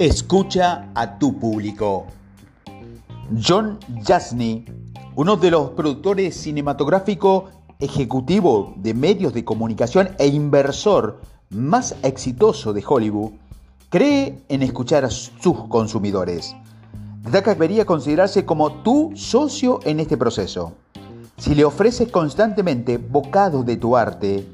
Escucha a tu público. John Jasny, uno de los productores cinematográficos ejecutivo de medios de comunicación e inversor más exitoso de Hollywood, cree en escuchar a sus consumidores. Que debería considerarse como tu socio en este proceso. Si le ofreces constantemente bocados de tu arte,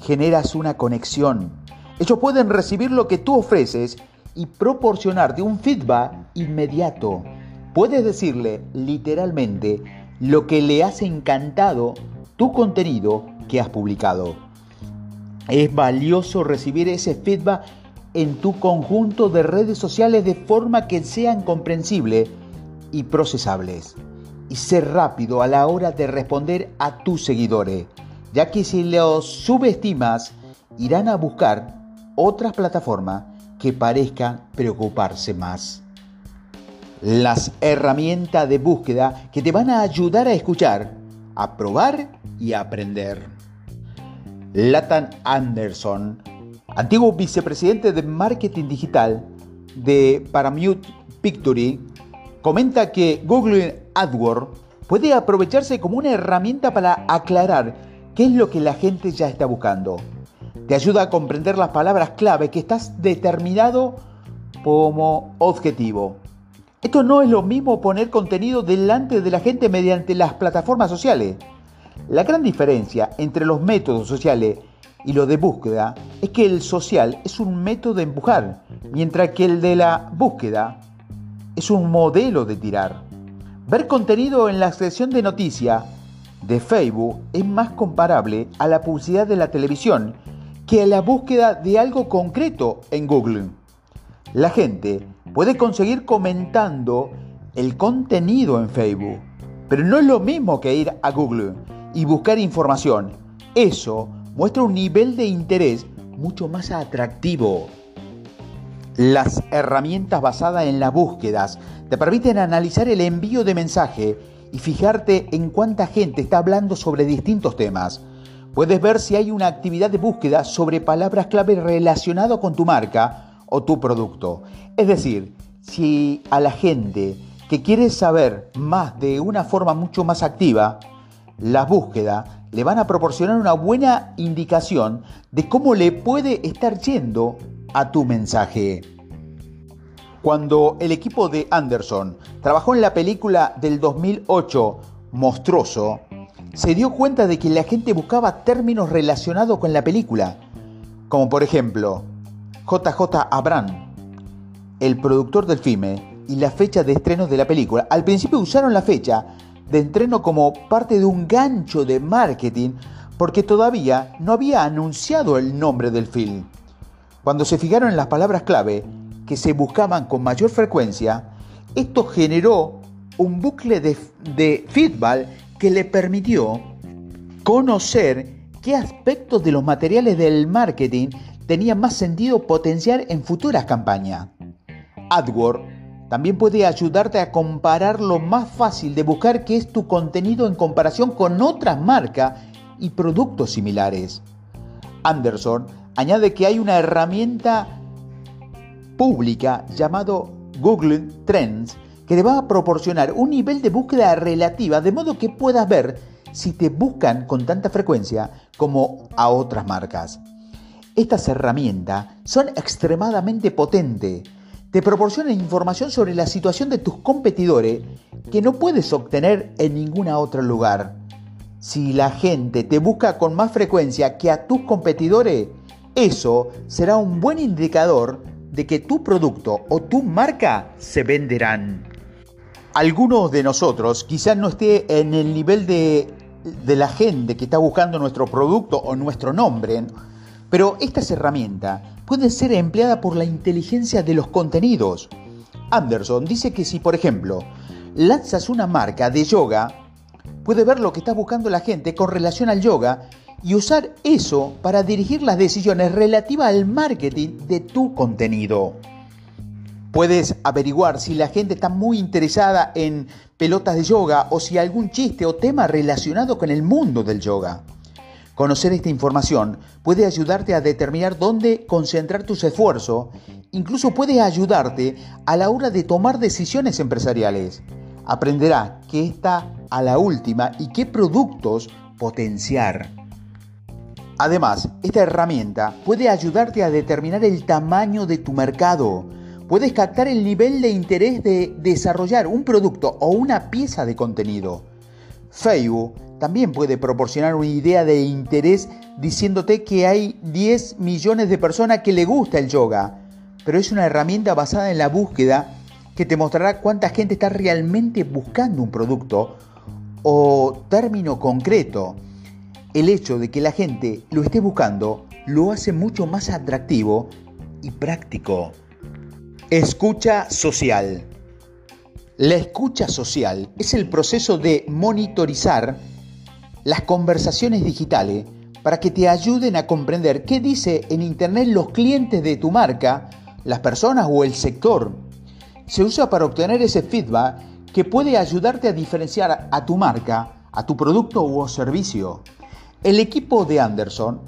generas una conexión. Ellos pueden recibir lo que tú ofreces y proporcionarte un feedback inmediato. Puedes decirle literalmente lo que le has encantado tu contenido que has publicado. Es valioso recibir ese feedback en tu conjunto de redes sociales de forma que sean comprensibles y procesables. Y ser rápido a la hora de responder a tus seguidores, ya que si los subestimas, irán a buscar otras plataformas que parezcan preocuparse más. Las herramientas de búsqueda que te van a ayudar a escuchar, a probar y a aprender. Latan Anderson, antiguo vicepresidente de marketing digital de Paramount Picture, comenta que Google AdWords puede aprovecharse como una herramienta para aclarar qué es lo que la gente ya está buscando te ayuda a comprender las palabras clave que estás determinado como objetivo. Esto no es lo mismo poner contenido delante de la gente mediante las plataformas sociales. La gran diferencia entre los métodos sociales y los de búsqueda es que el social es un método de empujar, mientras que el de la búsqueda es un modelo de tirar. Ver contenido en la sección de noticias de Facebook es más comparable a la publicidad de la televisión que la búsqueda de algo concreto en Google. La gente puede conseguir comentando el contenido en Facebook, pero no es lo mismo que ir a Google y buscar información. Eso muestra un nivel de interés mucho más atractivo. Las herramientas basadas en las búsquedas te permiten analizar el envío de mensaje y fijarte en cuánta gente está hablando sobre distintos temas. Puedes ver si hay una actividad de búsqueda sobre palabras clave relacionadas con tu marca o tu producto. Es decir, si a la gente que quiere saber más de una forma mucho más activa, las búsquedas le van a proporcionar una buena indicación de cómo le puede estar yendo a tu mensaje. Cuando el equipo de Anderson trabajó en la película del 2008 Monstruoso, se dio cuenta de que la gente buscaba términos relacionados con la película, como por ejemplo JJ Abraham, el productor del filme, y la fecha de estreno de la película. Al principio usaron la fecha de estreno como parte de un gancho de marketing porque todavía no había anunciado el nombre del film. Cuando se fijaron en las palabras clave que se buscaban con mayor frecuencia, esto generó un bucle de, de feedback que le permitió conocer qué aspectos de los materiales del marketing tenían más sentido potenciar en futuras campañas. AdWords también puede ayudarte a comparar lo más fácil de buscar qué es tu contenido en comparación con otras marcas y productos similares. Anderson añade que hay una herramienta pública llamado Google Trends que te va a proporcionar un nivel de búsqueda relativa de modo que puedas ver si te buscan con tanta frecuencia como a otras marcas. Estas herramientas son extremadamente potentes. Te proporcionan información sobre la situación de tus competidores que no puedes obtener en ningún otro lugar. Si la gente te busca con más frecuencia que a tus competidores, eso será un buen indicador de que tu producto o tu marca se venderán. Algunos de nosotros quizás no esté en el nivel de, la gente que está buscando nuestro producto o nuestro nombre, pero estas herramientas pueden ser empleadas por la inteligencia de los contenidos. Anderson dice que si, por ejemplo, lanzas una marca de yoga, puede ver lo que está buscando la gente con relación al yoga y usar eso para dirigir las decisiones relativas al marketing de tu contenido. Puedes averiguar si la gente está muy interesada en pelotas de yoga o si algún chiste o tema relacionado con el mundo del yoga. Conocer esta información puede ayudarte a determinar dónde concentrar tus esfuerzos, incluso puede ayudarte a la hora de tomar decisiones empresariales. Aprenderá qué está a la última y qué productos potenciar. Además, esta herramienta puede ayudarte a determinar el tamaño de tu mercado. Puedes captar el nivel de interés de desarrollar un producto o una pieza de contenido. Facebook también puede proporcionar una idea de interés diciéndote que hay 10 millones de personas que le gusta el yoga, pero es una herramienta basada en la búsqueda que te mostrará cuánta gente está realmente buscando un producto o término concreto. El hecho de que la gente lo esté buscando lo hace mucho más atractivo y práctico. Escucha social. La escucha social es el proceso de monitorizar las conversaciones digitales para que te ayuden a comprender qué dice en Internet los clientes de tu marca, las personas o el sector. Se usa para obtener ese feedback que puede ayudarte a diferenciar a tu marca, a tu producto o servicio. El equipo de Anderson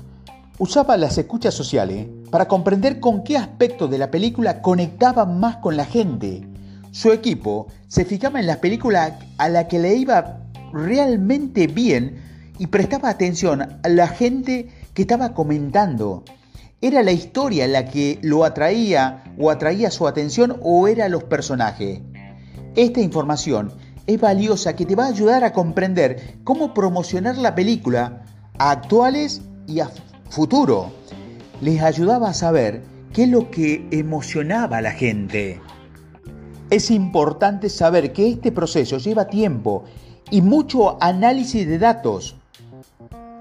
usaba las escuchas sociales para comprender con qué aspecto de la película conectaba más con la gente. Su equipo se fijaba en las películas a la que le iba realmente bien y prestaba atención a la gente que estaba comentando. ¿Era la historia la que lo atraía o atraía su atención o era los personajes? Esta información es valiosa que te va a ayudar a comprender cómo promocionar la película a actuales y a futuro. Les ayudaba a saber qué es lo que emocionaba a la gente. Es importante saber que este proceso lleva tiempo y mucho análisis de datos.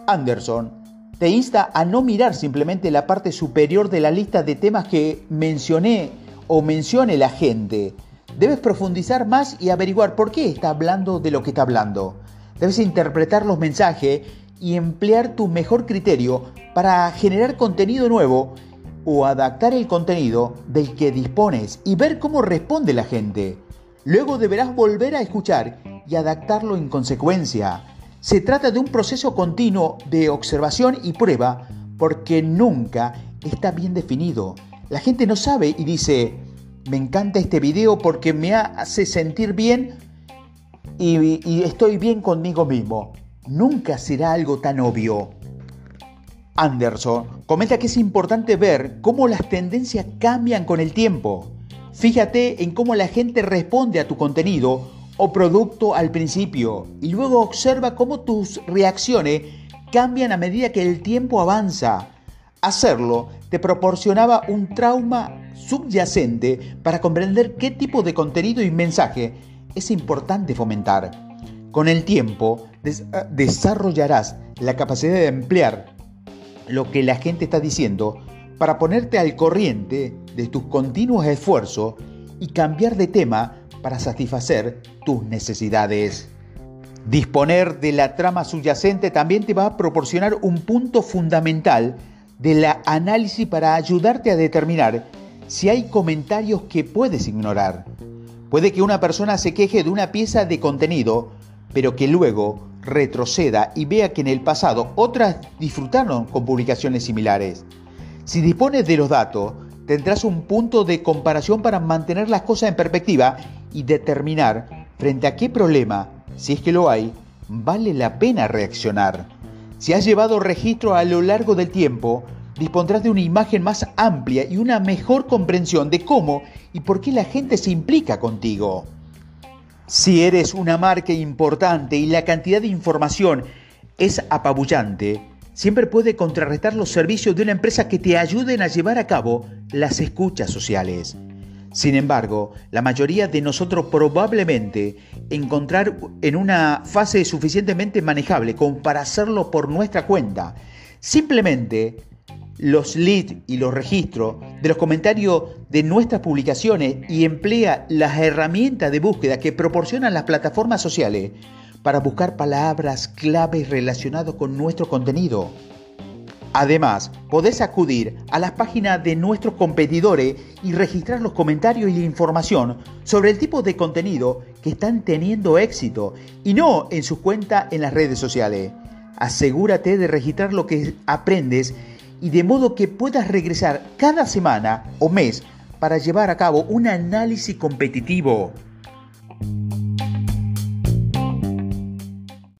Anderson te insta a no mirar simplemente la parte superior de la lista de temas que mencioné o mencione la gente. Debes profundizar más y averiguar por qué está hablando de lo que está hablando. Debes interpretar los mensajes y emplear tu mejor criterio para generar contenido nuevo o adaptar el contenido del que dispones y ver cómo responde la gente. Luego deberás volver a escuchar y adaptarlo en consecuencia. Se trata de un proceso continuo de observación y prueba porque nunca está bien definido. La gente no sabe y dice, me encanta este video porque me hace sentir bien y, estoy bien conmigo mismo. Nunca será algo tan obvio. Anderson comenta que es importante ver cómo las tendencias cambian con el tiempo. Fíjate en cómo la gente responde a tu contenido o producto al principio y luego observa cómo tus reacciones cambian a medida que el tiempo avanza. Hacerlo te proporcionaba un trauma subyacente para comprender qué tipo de contenido y mensaje es importante fomentar. Con el tiempo desarrollarás la capacidad de emplear lo que la gente está diciendo para ponerte al corriente de tus continuos esfuerzos y cambiar de tema para satisfacer tus necesidades. Disponer de la trama subyacente también te va a proporcionar un punto fundamental de la análisis para ayudarte a determinar si hay comentarios que puedes ignorar. Puede que una persona se queje de una pieza de contenido, pero que luego retroceda y vea que en el pasado otras disfrutaron con publicaciones similares. Si dispones de los datos, tendrás un punto de comparación para mantener las cosas en perspectiva y determinar frente a qué problema, si es que lo hay, vale la pena reaccionar. Si has llevado registro a lo largo del tiempo, dispondrás de una imagen más amplia y una mejor comprensión de cómo y por qué la gente se implica contigo. Si eres una marca importante y la cantidad de información es apabullante, siempre puede contrarrestar los servicios de una empresa que te ayuden a llevar a cabo las escuchas sociales. Sin embargo, la mayoría de nosotros probablemente encontrar en una fase suficientemente manejable como para hacerlo por nuestra cuenta. Simplemente los leads y los registros de los comentarios de nuestras publicaciones y emplea las herramientas de búsqueda que proporcionan las plataformas sociales para buscar palabras claves relacionadas con nuestro contenido. Además, podés acudir a las páginas de nuestros competidores y registrar los comentarios y la información sobre el tipo de contenido que están teniendo éxito y no en su cuenta en las redes sociales. Asegúrate de registrar lo que aprendes y de modo que puedas regresar cada semana o mes para llevar a cabo un análisis competitivo.